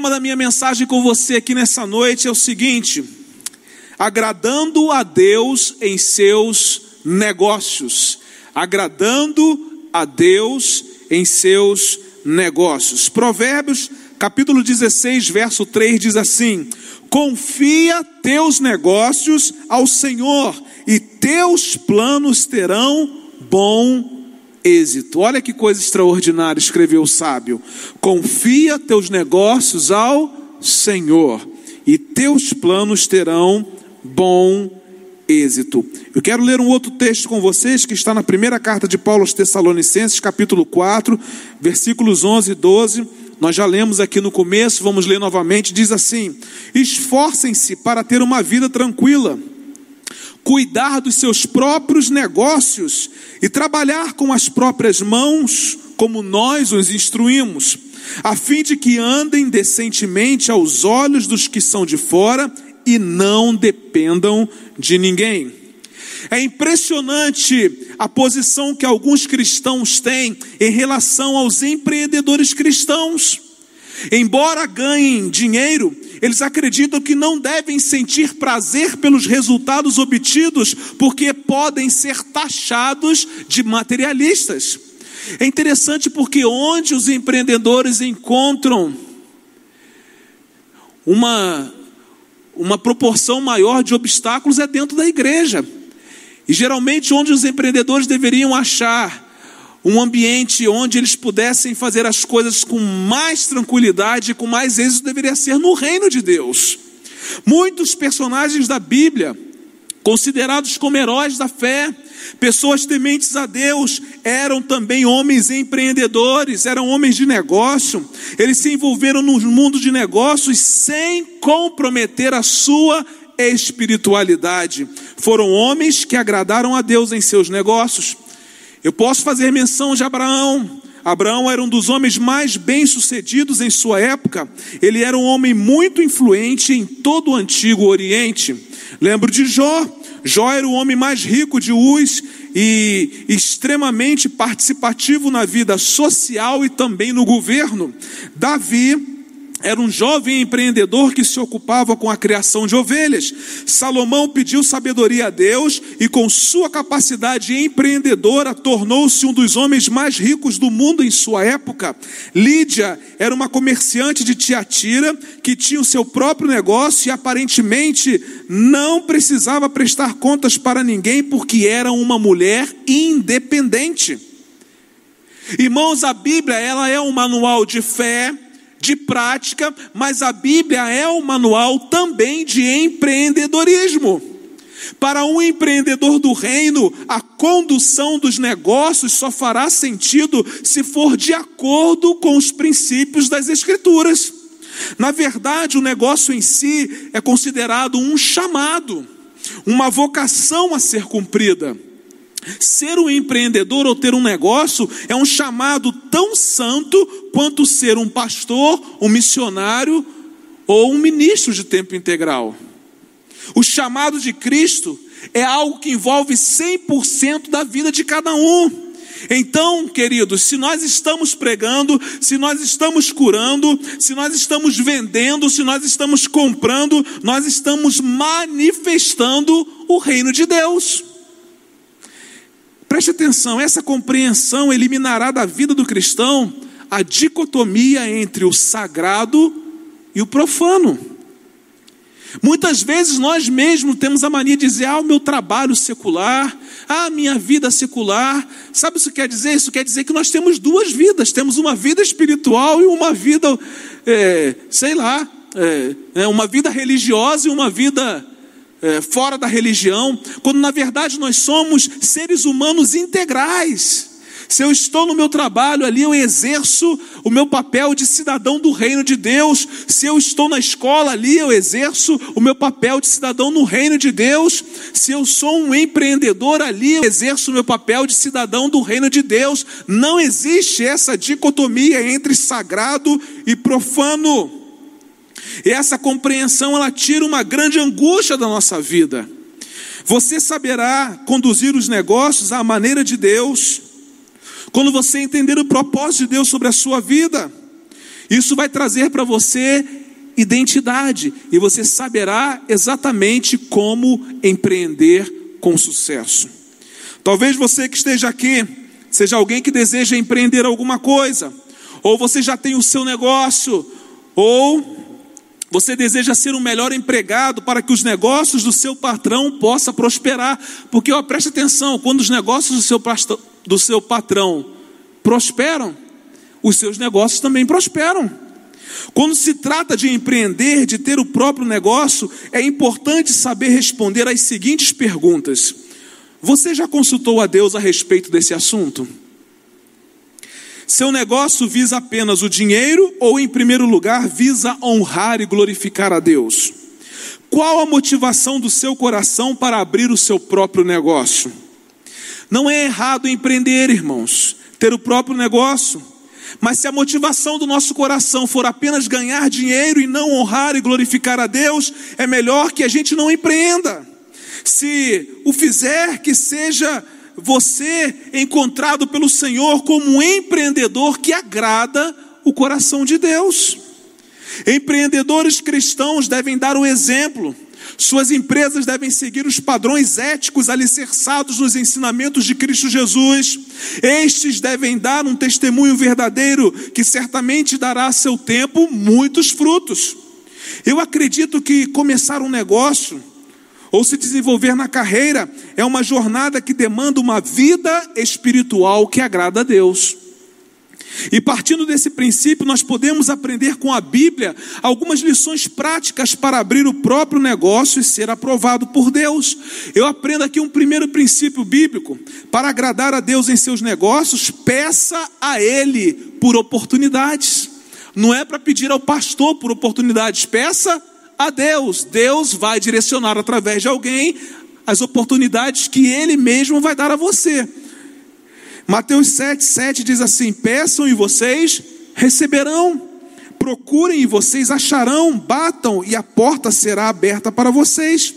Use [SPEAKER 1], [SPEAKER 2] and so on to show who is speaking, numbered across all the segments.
[SPEAKER 1] tema da minha mensagem com você aqui nessa noite é o seguinte: agradando a Deus em seus negócios. Agradando a Deus em seus negócios. Provérbios, capítulo 16, verso 3 diz assim: Confia teus negócios ao Senhor, e teus planos terão bom êxito. Olha que coisa extraordinária, escreveu o sábio. Confia teus negócios ao Senhor, e teus planos terão bom êxito. Eu quero ler um outro texto com vocês que está na primeira carta de Paulo aos Tessalonicenses, capítulo 4, versículos 11 e 12. Nós já lemos aqui no começo, vamos ler novamente. Diz assim: Esforcem-se para ter uma vida tranquila cuidar dos seus próprios negócios e trabalhar com as próprias mãos, como nós os instruímos, a fim de que andem decentemente aos olhos dos que são de fora e não dependam de ninguém. É impressionante a posição que alguns cristãos têm em relação aos empreendedores cristãos. Embora ganhem dinheiro, eles acreditam que não devem sentir prazer pelos resultados obtidos, porque podem ser taxados de materialistas. É interessante porque onde os empreendedores encontram uma, uma proporção maior de obstáculos é dentro da igreja. E geralmente onde os empreendedores deveriam achar um ambiente onde eles pudessem fazer as coisas com mais tranquilidade, com mais êxito, deveria ser no reino de Deus. Muitos personagens da Bíblia, considerados como heróis da fé, pessoas tementes a Deus, eram também homens empreendedores, eram homens de negócio. Eles se envolveram no mundo de negócios sem comprometer a sua espiritualidade. Foram homens que agradaram a Deus em seus negócios. Eu posso fazer menção de Abraão. Abraão era um dos homens mais bem-sucedidos em sua época. Ele era um homem muito influente em todo o antigo Oriente. Lembro de Jó. Jó era o homem mais rico de Uz e extremamente participativo na vida social e também no governo. Davi era um jovem empreendedor que se ocupava com a criação de ovelhas. Salomão pediu sabedoria a Deus e, com sua capacidade empreendedora, tornou-se um dos homens mais ricos do mundo em sua época. Lídia era uma comerciante de Tiatira que tinha o seu próprio negócio e aparentemente não precisava prestar contas para ninguém porque era uma mulher independente. Irmãos, a Bíblia ela é um manual de fé de prática, mas a Bíblia é um manual também de empreendedorismo. Para um empreendedor do reino, a condução dos negócios só fará sentido se for de acordo com os princípios das Escrituras. Na verdade, o negócio em si é considerado um chamado, uma vocação a ser cumprida. Ser um empreendedor ou ter um negócio é um chamado tão santo quanto ser um pastor, um missionário ou um ministro de tempo integral. O chamado de Cristo é algo que envolve 100% da vida de cada um. Então, queridos, se nós estamos pregando, se nós estamos curando, se nós estamos vendendo, se nós estamos comprando, nós estamos manifestando o reino de Deus. Preste atenção, essa compreensão eliminará da vida do cristão a dicotomia entre o sagrado e o profano. Muitas vezes nós mesmos temos a mania de dizer: ah, o meu trabalho secular, ah, minha vida secular. Sabe o que isso quer dizer? Isso quer dizer que nós temos duas vidas: temos uma vida espiritual e uma vida, é, sei lá, é uma vida religiosa e uma vida é, fora da religião, quando na verdade nós somos seres humanos integrais. Se eu estou no meu trabalho ali, eu exerço o meu papel de cidadão do reino de Deus. Se eu estou na escola ali, eu exerço o meu papel de cidadão no reino de Deus. Se eu sou um empreendedor ali, eu exerço o meu papel de cidadão do reino de Deus. Não existe essa dicotomia entre sagrado e profano. E essa compreensão ela tira uma grande angústia da nossa vida. Você saberá conduzir os negócios à maneira de Deus, quando você entender o propósito de Deus sobre a sua vida. Isso vai trazer para você identidade e você saberá exatamente como empreender com sucesso. Talvez você que esteja aqui seja alguém que deseja empreender alguma coisa, ou você já tem o seu negócio, ou você deseja ser um melhor empregado para que os negócios do seu patrão possam prosperar. Porque, ó, preste atenção, quando os negócios do seu, do seu patrão prosperam, os seus negócios também prosperam. Quando se trata de empreender, de ter o próprio negócio, é importante saber responder às seguintes perguntas: Você já consultou a Deus a respeito desse assunto? Seu negócio visa apenas o dinheiro ou, em primeiro lugar, visa honrar e glorificar a Deus? Qual a motivação do seu coração para abrir o seu próprio negócio? Não é errado empreender, irmãos, ter o próprio negócio. Mas se a motivação do nosso coração for apenas ganhar dinheiro e não honrar e glorificar a Deus, é melhor que a gente não empreenda. Se o fizer, que seja você encontrado pelo Senhor como um empreendedor que agrada o coração de Deus. Empreendedores cristãos devem dar o exemplo. Suas empresas devem seguir os padrões éticos alicerçados nos ensinamentos de Cristo Jesus. Estes devem dar um testemunho verdadeiro que certamente dará a seu tempo muitos frutos. Eu acredito que começar um negócio ou se desenvolver na carreira é uma jornada que demanda uma vida espiritual que agrada a Deus. E partindo desse princípio, nós podemos aprender com a Bíblia algumas lições práticas para abrir o próprio negócio e ser aprovado por Deus. Eu aprendo aqui um primeiro princípio bíblico: para agradar a Deus em seus negócios, peça a Ele por oportunidades. Não é para pedir ao pastor por oportunidades, peça a Deus. Deus vai direcionar através de alguém as oportunidades que Ele mesmo vai dar a você. Mateus 7, 7 diz assim: Peçam e vocês receberão, procurem e vocês acharão, batam e a porta será aberta para vocês.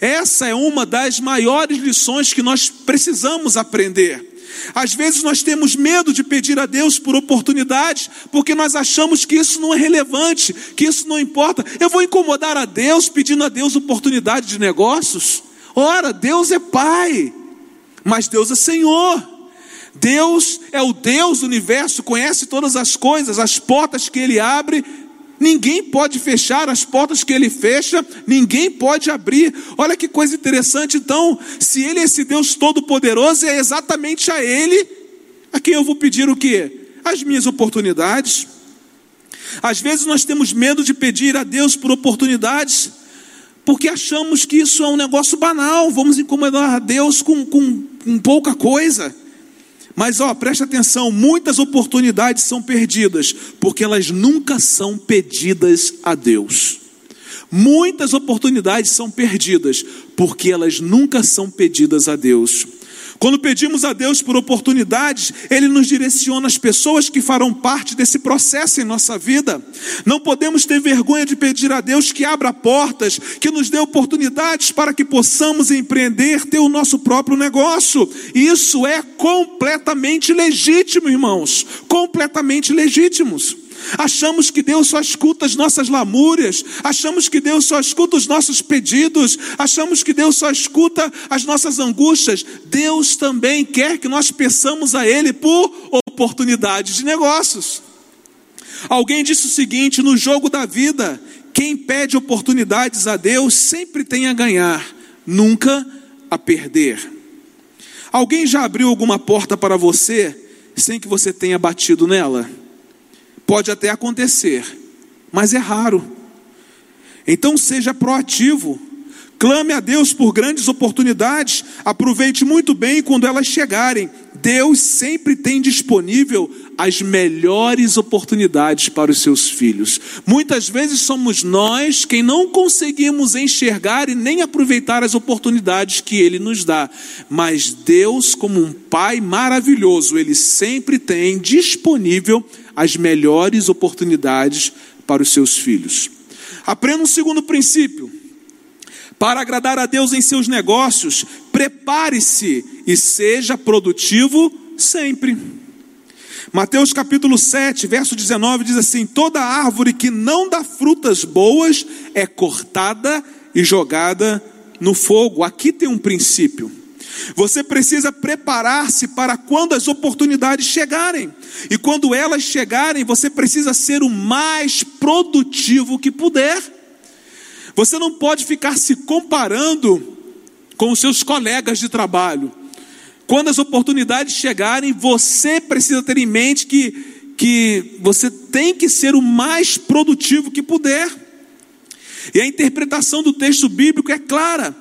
[SPEAKER 1] Essa é uma das maiores lições que nós precisamos aprender. Às vezes nós temos medo de pedir a Deus por oportunidades, porque nós achamos que isso não é relevante, que isso não importa. Eu vou incomodar a Deus pedindo a Deus oportunidade de negócios? Ora, Deus é Pai, mas Deus é Senhor. Deus é o Deus do universo, conhece todas as coisas, as portas que Ele abre Ninguém pode fechar as portas que ele fecha, ninguém pode abrir. Olha que coisa interessante, então, se ele é esse Deus todo-poderoso, é exatamente a ele a quem eu vou pedir o quê? As minhas oportunidades. Às vezes nós temos medo de pedir a Deus por oportunidades, porque achamos que isso é um negócio banal, vamos incomodar a Deus com, com, com pouca coisa. Mas ó, preste atenção, muitas oportunidades são perdidas, porque elas nunca são pedidas a Deus. Muitas oportunidades são perdidas, porque elas nunca são pedidas a Deus. Quando pedimos a Deus por oportunidades, Ele nos direciona as pessoas que farão parte desse processo em nossa vida. Não podemos ter vergonha de pedir a Deus que abra portas, que nos dê oportunidades para que possamos empreender, ter o nosso próprio negócio. Isso é completamente legítimo, irmãos. Completamente legítimos. Achamos que Deus só escuta as nossas lamúrias, achamos que Deus só escuta os nossos pedidos, achamos que Deus só escuta as nossas angústias. Deus também quer que nós peçamos a Ele por oportunidades de negócios. Alguém disse o seguinte: no jogo da vida, quem pede oportunidades a Deus sempre tem a ganhar, nunca a perder. Alguém já abriu alguma porta para você sem que você tenha batido nela? Pode até acontecer, mas é raro. Então seja proativo. Clame a Deus por grandes oportunidades, aproveite muito bem quando elas chegarem. Deus sempre tem disponível as melhores oportunidades para os seus filhos. Muitas vezes somos nós quem não conseguimos enxergar e nem aproveitar as oportunidades que Ele nos dá. Mas Deus, como um Pai maravilhoso, Ele sempre tem disponível as melhores oportunidades para os seus filhos. Aprenda um segundo princípio. Para agradar a Deus em seus negócios, prepare-se e seja produtivo sempre. Mateus capítulo 7, verso 19 diz assim: Toda árvore que não dá frutas boas é cortada e jogada no fogo. Aqui tem um princípio. Você precisa preparar-se para quando as oportunidades chegarem. E quando elas chegarem, você precisa ser o mais produtivo que puder. Você não pode ficar se comparando com os seus colegas de trabalho. Quando as oportunidades chegarem, você precisa ter em mente que, que você tem que ser o mais produtivo que puder. E a interpretação do texto bíblico é clara.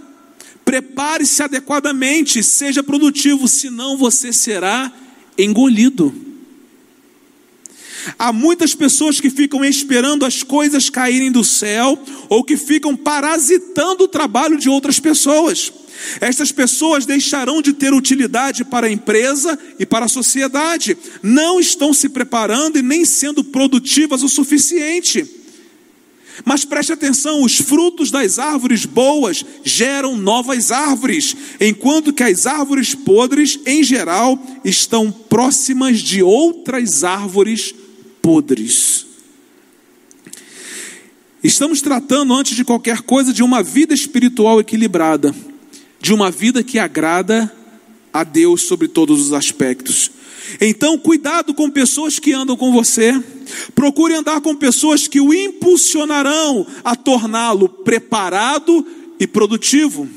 [SPEAKER 1] Prepare-se adequadamente, seja produtivo, senão você será engolido. Há muitas pessoas que ficam esperando as coisas caírem do céu ou que ficam parasitando o trabalho de outras pessoas. Estas pessoas deixarão de ter utilidade para a empresa e para a sociedade, não estão se preparando e nem sendo produtivas o suficiente. Mas preste atenção: os frutos das árvores boas geram novas árvores, enquanto que as árvores podres, em geral, estão próximas de outras árvores podres. Estamos tratando, antes de qualquer coisa, de uma vida espiritual equilibrada de uma vida que agrada a Deus sobre todos os aspectos. Então, cuidado com pessoas que andam com você. Procure andar com pessoas que o impulsionarão a torná-lo preparado e produtivo.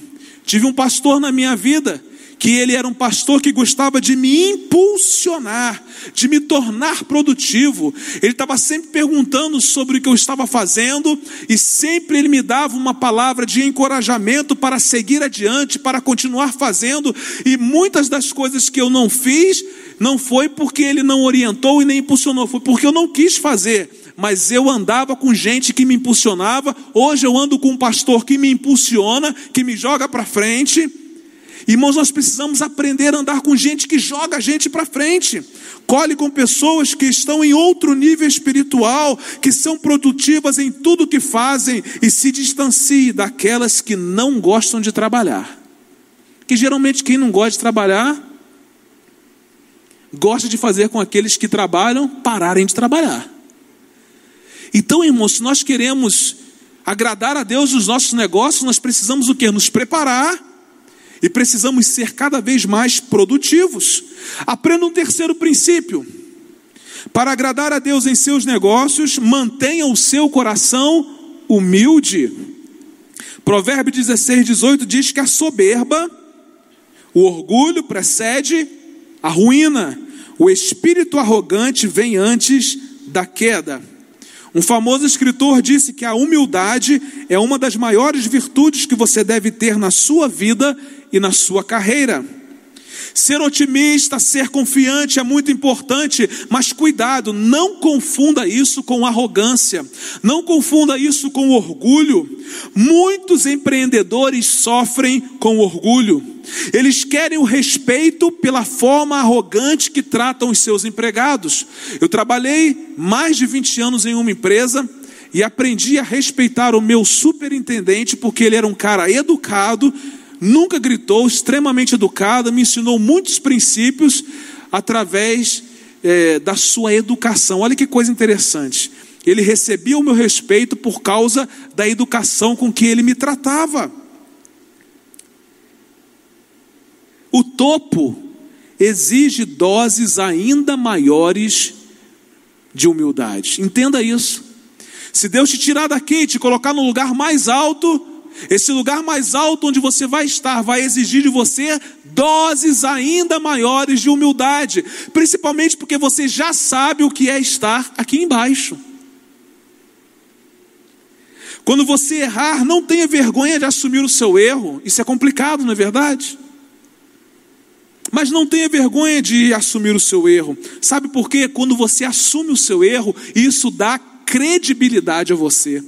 [SPEAKER 1] Tive um pastor na minha vida que ele era um pastor que gostava de me impulsionar, de me tornar produtivo. Ele estava sempre perguntando sobre o que eu estava fazendo e sempre ele me dava uma palavra de encorajamento para seguir adiante, para continuar fazendo. E muitas das coisas que eu não fiz, não foi porque ele não orientou e nem impulsionou, foi porque eu não quis fazer mas eu andava com gente que me impulsionava. Hoje eu ando com um pastor que me impulsiona, que me joga para frente. Irmãos, nós precisamos aprender a andar com gente que joga a gente para frente. Colhe com pessoas que estão em outro nível espiritual, que são produtivas em tudo que fazem e se distancie daquelas que não gostam de trabalhar. Que geralmente quem não gosta de trabalhar gosta de fazer com aqueles que trabalham pararem de trabalhar. Então, irmãos, se nós queremos agradar a Deus nos nossos negócios, nós precisamos o que? Nos preparar e precisamos ser cada vez mais produtivos. Aprenda um terceiro princípio. Para agradar a Deus em seus negócios, mantenha o seu coração humilde. Provérbio 16, 18 diz que a soberba, o orgulho precede a ruína, o espírito arrogante vem antes da queda. Um famoso escritor disse que a humildade é uma das maiores virtudes que você deve ter na sua vida e na sua carreira. Ser otimista, ser confiante é muito importante, mas cuidado, não confunda isso com arrogância, não confunda isso com orgulho. Muitos empreendedores sofrem com orgulho, eles querem o respeito pela forma arrogante que tratam os seus empregados. Eu trabalhei mais de 20 anos em uma empresa e aprendi a respeitar o meu superintendente porque ele era um cara educado nunca gritou, extremamente educada, me ensinou muitos princípios através é, da sua educação. Olha que coisa interessante. Ele recebia o meu respeito por causa da educação com que ele me tratava. O topo exige doses ainda maiores de humildade. Entenda isso. Se Deus te tirar daqui e te colocar no lugar mais alto, esse lugar mais alto onde você vai estar vai exigir de você doses ainda maiores de humildade, principalmente porque você já sabe o que é estar aqui embaixo. Quando você errar, não tenha vergonha de assumir o seu erro, isso é complicado, não é verdade? Mas não tenha vergonha de assumir o seu erro. Sabe por quê? Quando você assume o seu erro, isso dá credibilidade a você.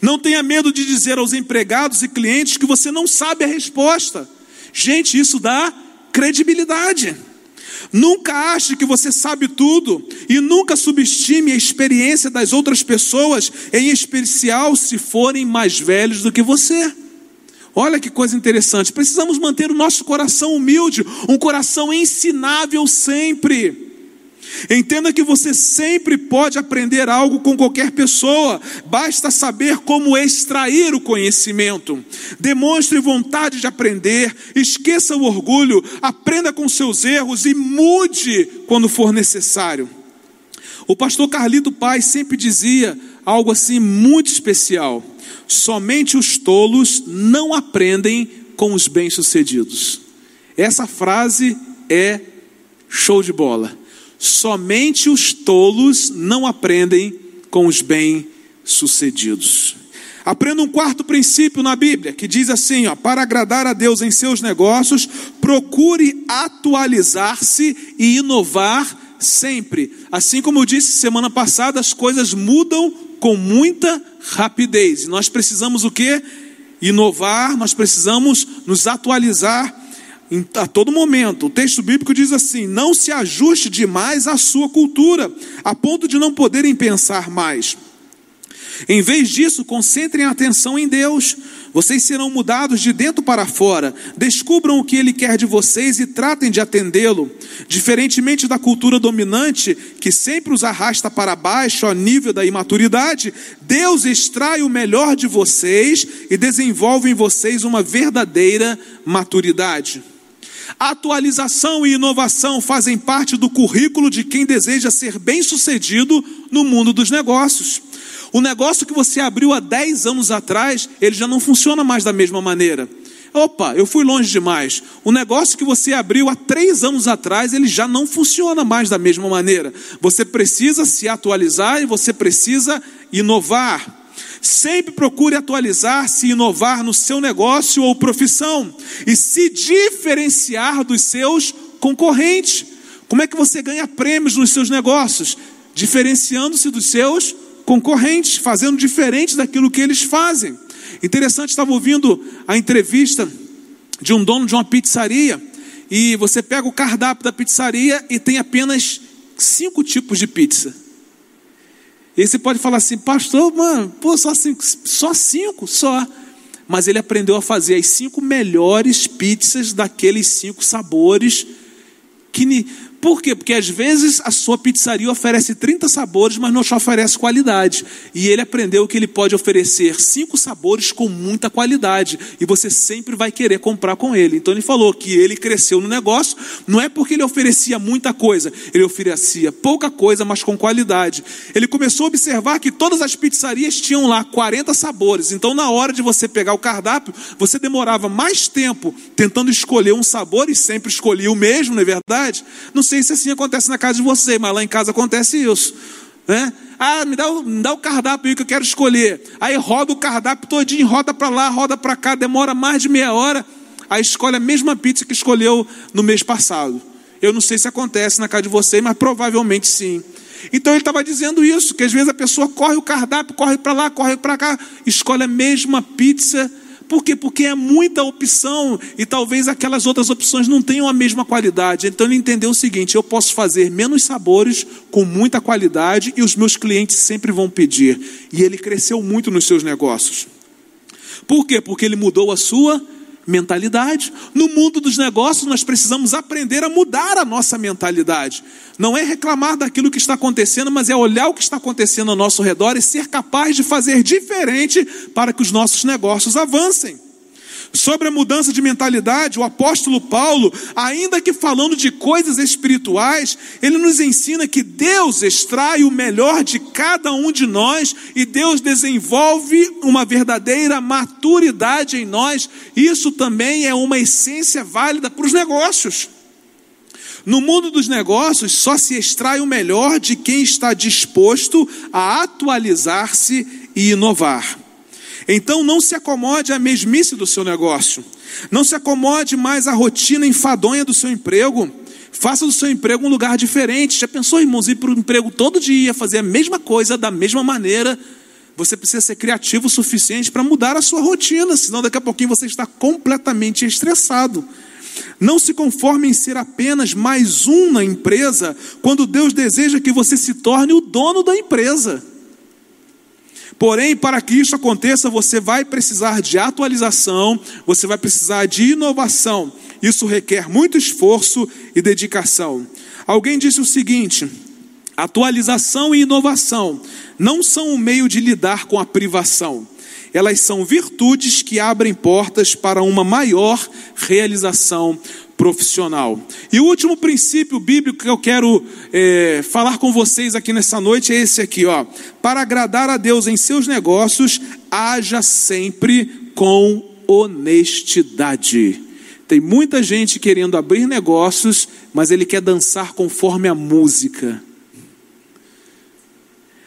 [SPEAKER 1] Não tenha medo de dizer aos empregados e clientes que você não sabe a resposta. Gente, isso dá credibilidade. Nunca ache que você sabe tudo e nunca subestime a experiência das outras pessoas, em especial se forem mais velhos do que você. Olha que coisa interessante. Precisamos manter o nosso coração humilde, um coração ensinável sempre. Entenda que você sempre pode aprender algo com qualquer pessoa, basta saber como extrair o conhecimento. Demonstre vontade de aprender, esqueça o orgulho, aprenda com seus erros e mude quando for necessário. O pastor Carlito Paz sempre dizia algo assim muito especial: somente os tolos não aprendem com os bem-sucedidos. Essa frase é show de bola. Somente os tolos não aprendem com os bem-sucedidos. Aprenda um quarto princípio na Bíblia, que diz assim: ó, para agradar a Deus em seus negócios, procure atualizar-se e inovar sempre. Assim como eu disse semana passada, as coisas mudam com muita rapidez. Nós precisamos o que? Inovar, nós precisamos nos atualizar a todo momento. O texto bíblico diz assim: não se ajuste demais à sua cultura, a ponto de não poderem pensar mais. Em vez disso, concentrem a atenção em Deus. Vocês serão mudados de dentro para fora. Descubram o que Ele quer de vocês e tratem de atendê-lo. Diferentemente da cultura dominante, que sempre os arrasta para baixo ao nível da imaturidade, Deus extrai o melhor de vocês e desenvolve em vocês uma verdadeira maturidade. Atualização e inovação fazem parte do currículo de quem deseja ser bem-sucedido no mundo dos negócios. O negócio que você abriu há 10 anos atrás, ele já não funciona mais da mesma maneira. Opa, eu fui longe demais. O negócio que você abriu há três anos atrás, ele já não funciona mais da mesma maneira. Você precisa se atualizar e você precisa inovar. Sempre procure atualizar-se e inovar no seu negócio ou profissão e se diferenciar dos seus concorrentes. Como é que você ganha prêmios nos seus negócios? Diferenciando-se dos seus concorrentes, fazendo diferente daquilo que eles fazem. Interessante, estava ouvindo a entrevista de um dono de uma pizzaria e você pega o cardápio da pizzaria e tem apenas cinco tipos de pizza. E você pode falar assim, pastor, mano, pô, só cinco, só cinco, só. Mas ele aprendeu a fazer as cinco melhores pizzas daqueles cinco sabores que por quê? Porque às vezes a sua pizzaria oferece 30 sabores, mas não te oferece qualidade. E ele aprendeu que ele pode oferecer cinco sabores com muita qualidade. E você sempre vai querer comprar com ele. Então ele falou que ele cresceu no negócio, não é porque ele oferecia muita coisa, ele oferecia pouca coisa, mas com qualidade. Ele começou a observar que todas as pizzarias tinham lá 40 sabores. Então, na hora de você pegar o cardápio, você demorava mais tempo tentando escolher um sabor e sempre escolhia o mesmo, não é verdade? Não sei se assim acontece na casa de você, mas lá em casa acontece isso. Né? Ah, me dá, o, me dá o cardápio que eu quero escolher. Aí roda o cardápio todinho, roda para lá, roda para cá, demora mais de meia hora. Aí escolhe a mesma pizza que escolheu no mês passado. Eu não sei se acontece na casa de vocês, mas provavelmente sim. Então ele estava dizendo isso, que às vezes a pessoa corre o cardápio, corre para lá, corre para cá, escolhe a mesma pizza por quê? Porque é muita opção e talvez aquelas outras opções não tenham a mesma qualidade. Então ele entendeu o seguinte: eu posso fazer menos sabores com muita qualidade e os meus clientes sempre vão pedir. E ele cresceu muito nos seus negócios. Por quê? Porque ele mudou a sua mentalidade. No mundo dos negócios, nós precisamos aprender a mudar a nossa mentalidade. Não é reclamar daquilo que está acontecendo, mas é olhar o que está acontecendo ao nosso redor e ser capaz de fazer diferente para que os nossos negócios avancem. Sobre a mudança de mentalidade, o apóstolo Paulo, ainda que falando de coisas espirituais, ele nos ensina que Deus extrai o melhor de cada um de nós e Deus desenvolve uma verdadeira maturidade em nós. Isso também é uma essência válida para os negócios. No mundo dos negócios, só se extrai o melhor de quem está disposto a atualizar-se e inovar. Então não se acomode à mesmice do seu negócio. Não se acomode mais à rotina enfadonha do seu emprego. Faça do seu emprego um lugar diferente. Já pensou, irmãos, ir para o emprego todo dia, fazer a mesma coisa da mesma maneira? Você precisa ser criativo o suficiente para mudar a sua rotina, senão daqui a pouquinho você está completamente estressado. Não se conforme em ser apenas mais um na empresa, quando Deus deseja que você se torne o dono da empresa. Porém, para que isso aconteça, você vai precisar de atualização, você vai precisar de inovação. Isso requer muito esforço e dedicação. Alguém disse o seguinte: Atualização e inovação não são um meio de lidar com a privação. Elas são virtudes que abrem portas para uma maior realização profissional. E o último princípio bíblico que eu quero é, falar com vocês aqui nessa noite é esse aqui, ó. Para agradar a Deus em seus negócios, haja sempre com honestidade. Tem muita gente querendo abrir negócios, mas ele quer dançar conforme a música.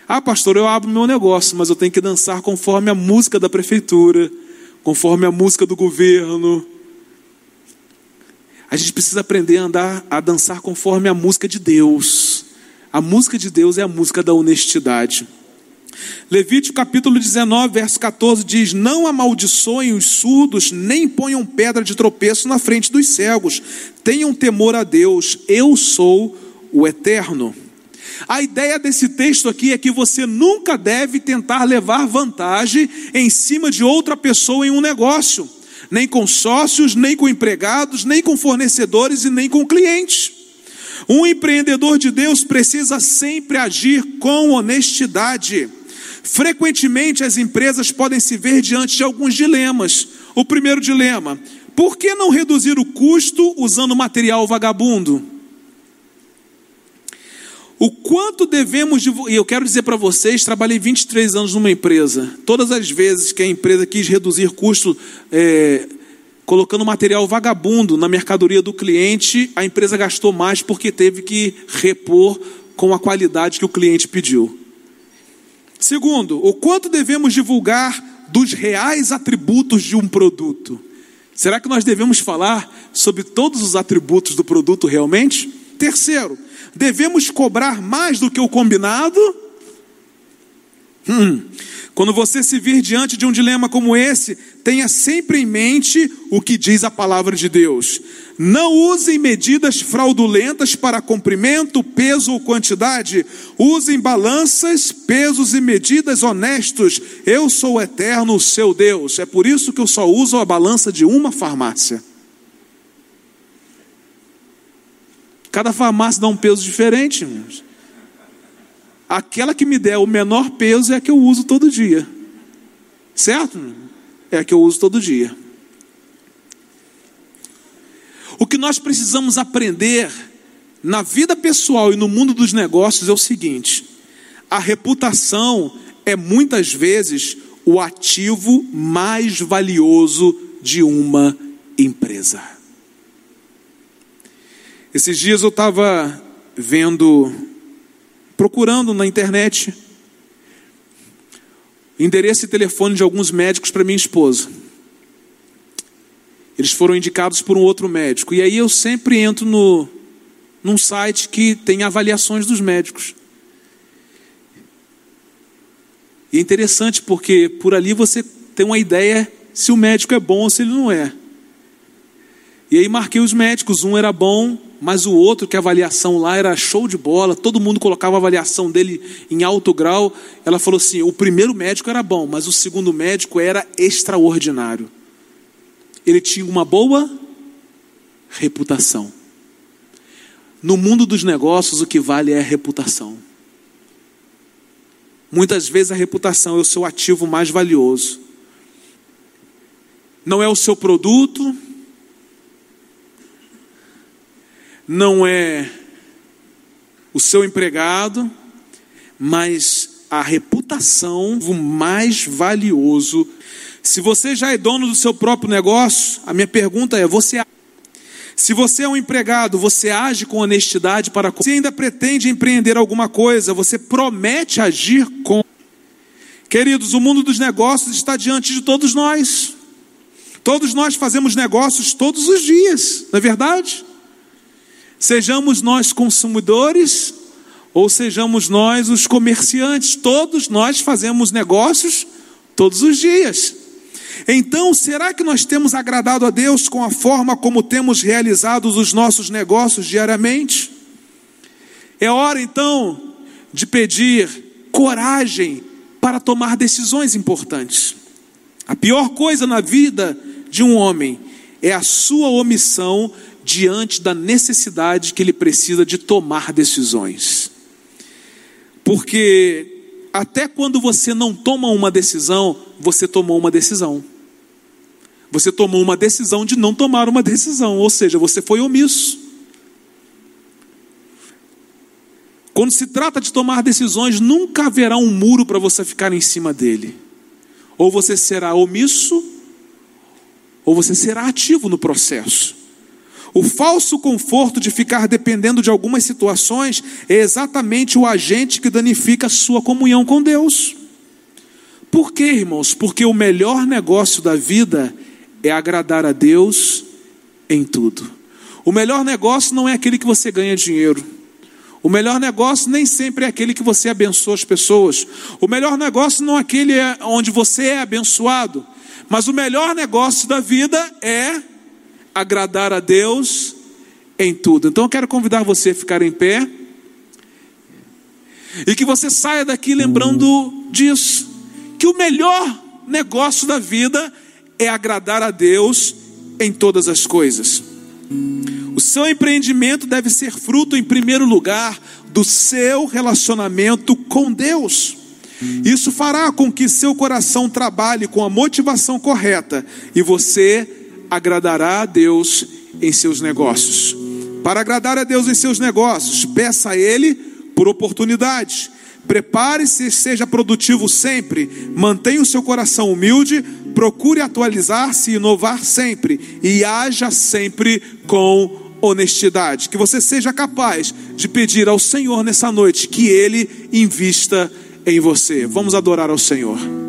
[SPEAKER 1] Ah, pastor, eu abro meu negócio, mas eu tenho que dançar conforme a música da prefeitura, conforme a música do governo. A gente precisa aprender a andar, a dançar conforme a música de Deus. A música de Deus é a música da honestidade. Levítico capítulo 19, verso 14 diz: Não amaldiçoem os surdos, nem ponham pedra de tropeço na frente dos cegos. Tenham temor a Deus, eu sou o eterno. A ideia desse texto aqui é que você nunca deve tentar levar vantagem em cima de outra pessoa em um negócio, nem com sócios, nem com empregados, nem com fornecedores e nem com clientes. Um empreendedor de Deus precisa sempre agir com honestidade. Frequentemente as empresas podem se ver diante de alguns dilemas. O primeiro dilema: por que não reduzir o custo usando material vagabundo? O quanto devemos, e eu quero dizer para vocês, trabalhei 23 anos numa empresa. Todas as vezes que a empresa quis reduzir custo, é, colocando material vagabundo na mercadoria do cliente, a empresa gastou mais porque teve que repor com a qualidade que o cliente pediu. Segundo, o quanto devemos divulgar dos reais atributos de um produto? Será que nós devemos falar sobre todos os atributos do produto realmente? Terceiro, devemos cobrar mais do que o combinado? Hum. Quando você se vir diante de um dilema como esse, tenha sempre em mente o que diz a palavra de Deus. Não usem medidas fraudulentas para comprimento, peso ou quantidade. Usem balanças, pesos e medidas honestos. Eu sou o eterno, seu Deus. É por isso que eu só uso a balança de uma farmácia. Cada farmácia dá um peso diferente, irmãos. Aquela que me der o menor peso é a que eu uso todo dia. Certo? É a que eu uso todo dia. O que nós precisamos aprender na vida pessoal e no mundo dos negócios é o seguinte: a reputação é muitas vezes o ativo mais valioso de uma empresa. Esses dias eu estava vendo, procurando na internet, endereço e telefone de alguns médicos para minha esposa. Eles foram indicados por um outro médico. E aí eu sempre entro no, num site que tem avaliações dos médicos. E é interessante porque por ali você tem uma ideia se o médico é bom ou se ele não é. E aí marquei os médicos, um era bom, mas o outro, que a avaliação lá era show de bola, todo mundo colocava a avaliação dele em alto grau. Ela falou assim: o primeiro médico era bom, mas o segundo médico era extraordinário. Ele tinha uma boa reputação. No mundo dos negócios, o que vale é a reputação. Muitas vezes a reputação é o seu ativo mais valioso. Não é o seu produto, não é o seu empregado, mas a reputação, o mais valioso. Se você já é dono do seu próprio negócio, a minha pergunta é: você se você é um empregado, você age com honestidade para você ainda pretende empreender alguma coisa, você promete agir com Queridos, o mundo dos negócios está diante de todos nós. Todos nós fazemos negócios todos os dias, não é verdade? Sejamos nós consumidores ou sejamos nós os comerciantes, todos nós fazemos negócios todos os dias. Então, será que nós temos agradado a Deus com a forma como temos realizado os nossos negócios diariamente? É hora então de pedir coragem para tomar decisões importantes. A pior coisa na vida de um homem é a sua omissão diante da necessidade que ele precisa de tomar decisões. Porque até quando você não toma uma decisão, você tomou uma decisão. Você tomou uma decisão de não tomar uma decisão, ou seja, você foi omisso. Quando se trata de tomar decisões, nunca haverá um muro para você ficar em cima dele. Ou você será omisso, ou você será ativo no processo. O falso conforto de ficar dependendo de algumas situações é exatamente o agente que danifica a sua comunhão com Deus. Por quê, irmãos? Porque o melhor negócio da vida é agradar a Deus em tudo. O melhor negócio não é aquele que você ganha dinheiro. O melhor negócio nem sempre é aquele que você abençoa as pessoas. O melhor negócio não é aquele onde você é abençoado. Mas o melhor negócio da vida é agradar a Deus em tudo. Então eu quero convidar você a ficar em pé. E que você saia daqui lembrando disso. Que o melhor negócio da vida é agradar a Deus em todas as coisas. O seu empreendimento deve ser fruto, em primeiro lugar, do seu relacionamento com Deus. Isso fará com que seu coração trabalhe com a motivação correta e você agradará a Deus em seus negócios. Para agradar a Deus em seus negócios, peça a Ele por oportunidades. Prepare-se seja produtivo sempre. Mantenha o seu coração humilde, procure atualizar-se e inovar sempre. E haja sempre com honestidade. Que você seja capaz de pedir ao Senhor nessa noite que Ele invista em você. Vamos adorar ao Senhor.